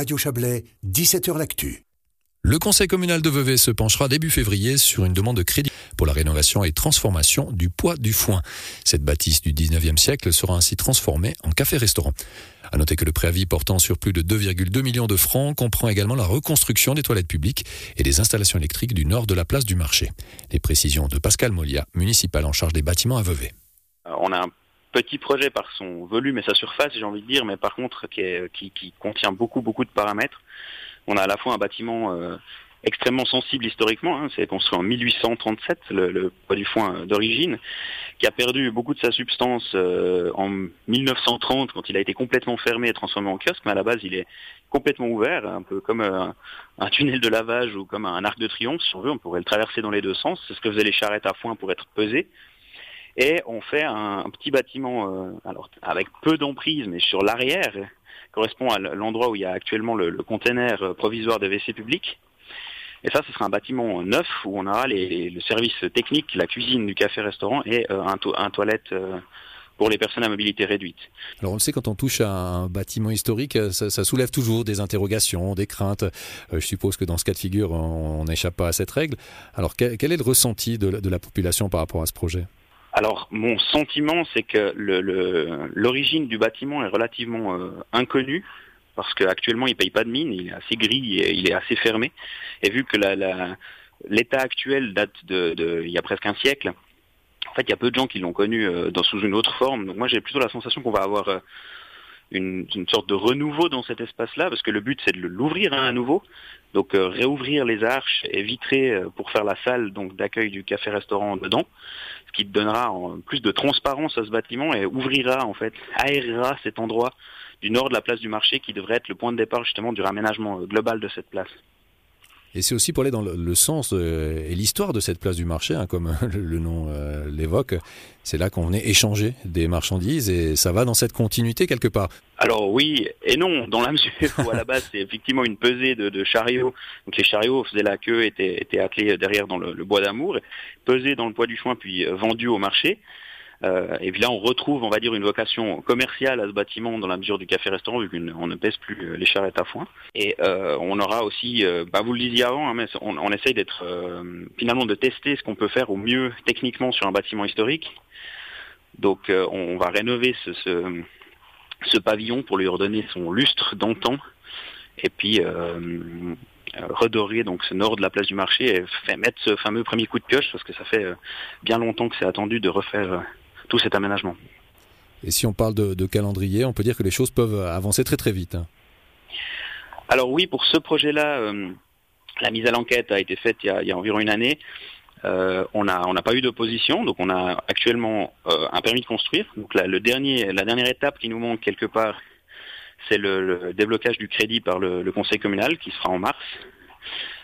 Radio Chablais, 17h L'Actu. Le conseil communal de Vevey se penchera début février sur une demande de crédit pour la rénovation et transformation du poids du foin. Cette bâtisse du 19e siècle sera ainsi transformée en café-restaurant. À noter que le préavis portant sur plus de 2,2 millions de francs comprend également la reconstruction des toilettes publiques et des installations électriques du nord de la place du marché. Les précisions de Pascal Molia, municipal en charge des bâtiments à Vevey. Euh, on a un petit projet par son volume et sa surface, j'ai envie de dire, mais par contre qui, contient beaucoup, beaucoup de paramètres on a à la fois un bâtiment euh, extrêmement sensible historiquement, hein, c'est construit en 1837, le, le poids du foin euh, d'origine, qui a perdu beaucoup de sa substance euh, en 1930 quand il a été complètement fermé et transformé en kiosque, mais à la base il est complètement ouvert, un peu comme un, tunnel de lavage ou comme un arc de triomphe, si on veut, on pourrait le traverser dans les deux sens, c'est ce que faisaient les charrettes à foin pour être pesées. Et on fait un, petit bâtiment, alors avec peu d'emprise, mais sur l'arrière, correspond à l'endroit où il y a actuellement le, container euh, provisoire de WC public. Et ça, ce sera un bâtiment neuf où on aura le service technique, la cuisine du café-restaurant et euh, un, toilette euh, pour les personnes à mobilité réduite. Alors on le sait, quand on touche à un bâtiment historique, ça, soulève toujours des interrogations, des craintes. je suppose que dans ce cas de figure, on n'échappe pas à cette règle. Alors quel, est le ressenti de la population par rapport à ce projet? Alors mon sentiment, c'est que l'origine du bâtiment est relativement euh, inconnue parce qu'actuellement il paye pas de mine, il est assez gris et il est assez fermé. Et vu que l'état actuel date de, il y a presque un siècle, en fait il y a peu de gens qui l'ont connu euh, sous une autre forme. Donc moi j'ai plutôt la sensation qu'on va avoir euh, une, sorte de renouveau dans cet espace-là, parce que le but c'est de l'ouvrir à nouveau, donc euh, réouvrir les arches et vitrer euh, pour faire la salle donc d'accueil du café-restaurant dedans, ce qui donnera plus de transparence à ce bâtiment et ouvrira en fait, aérera cet endroit du nord de la place du marché qui devrait être le point de départ justement du raménagement euh, global de cette place. Et c'est aussi pour aller dans le, sens et l'histoire de cette place du marché, hein, comme le, nom euh, l'évoque. C'est là qu'on venait échanger des marchandises et ça va dans cette continuité quelque part. Alors oui et non, dans la mesure où à la base c'est effectivement une pesée de, chariots. Donc les chariots faisaient la queue, étaient, étaient attelés derrière dans le, le bois d'amour, pesés dans le poids du foin puis euh, vendus au marché. Euh, et puis là, on retrouve, on va dire, une vocation commerciale à ce bâtiment dans la mesure du café-restaurant, vu qu'on ne pèse plus euh, les charrettes à foin. Et euh, on aura aussi, bah, vous le disiez avant, hein, mais on, essaye d'être finalement de tester ce qu'on peut faire au mieux techniquement sur un bâtiment historique. Donc, on, va rénover ce, ce, ce, pavillon pour lui redonner son lustre d'antan, et puis redorer donc ce nord de la place du marché et mettre ce fameux premier coup de pioche parce que ça fait bien longtemps que c'est attendu de refaire tout cet aménagement. Et si on parle de, calendrier, on peut dire que les choses peuvent avancer très très vite. Hein. Alors oui, pour ce projet-là, euh, la mise à l'enquête a été faite il y a, environ une année. Euh, on n'a on pas eu d'opposition, donc on a actuellement euh, un permis de construire. Donc la, le dernier, la dernière étape qui nous manque quelque part, c'est le, déblocage du crédit par le, le, conseil communal qui sera en mars.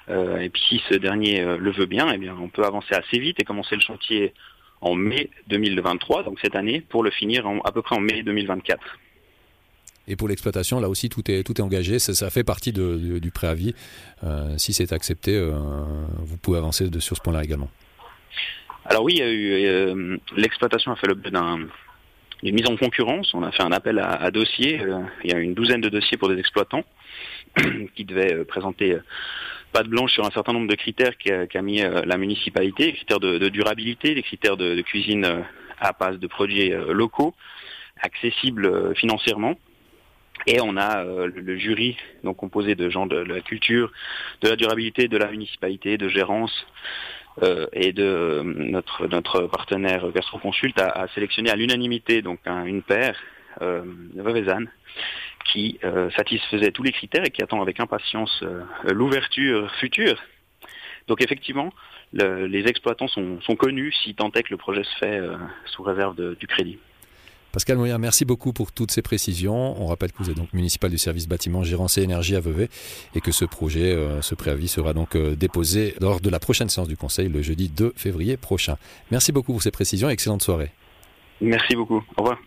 et puis si ce dernier le veut bien, eh bien on peut avancer assez vite et commencer le chantier en mai 2023, donc cette année, pour le finir à peu près en mai 2024. Et pour l'exploitation, là aussi, tout est, tout est engagé. Ça, fait partie du préavis. Euh, si c'est accepté, euh, vous pouvez avancer de, sur ce point-là également. Alors oui, euh, l'exploitation a fait l'objet d'une mise en concurrence. On a fait un appel à, à dossiers. il y a une douzaine de dossiers pour des exploitants qui devaient présenter de blanche sur un certain nombre de critères qu'a mis euh, la municipalité, les critères de, durabilité, les critères de, cuisine euh, à base de produits euh, locaux, accessibles financièrement. Et on a le, jury donc composé de gens de, la culture, de la durabilité, de la municipalité, de gérance et de notre notre partenaire Gastroconsult a, a sélectionné à l'unanimité donc une paire euh, Vevezan qui euh, satisfaisait tous les critères et qui attend avec impatience euh, l'ouverture future. Donc effectivement, les exploitants sont, connus si tant est que le projet se fait euh, sous réserve du crédit. Pascal Moyen, merci beaucoup pour toutes ces précisions. On rappelle que vous êtes donc municipal du service bâtiment Gérance et Énergie à Vevey et que ce projet, ce préavis sera donc déposé lors de la prochaine séance du Conseil le jeudi 2 février prochain. Merci beaucoup pour ces précisions et excellente soirée. Merci beaucoup. Au revoir.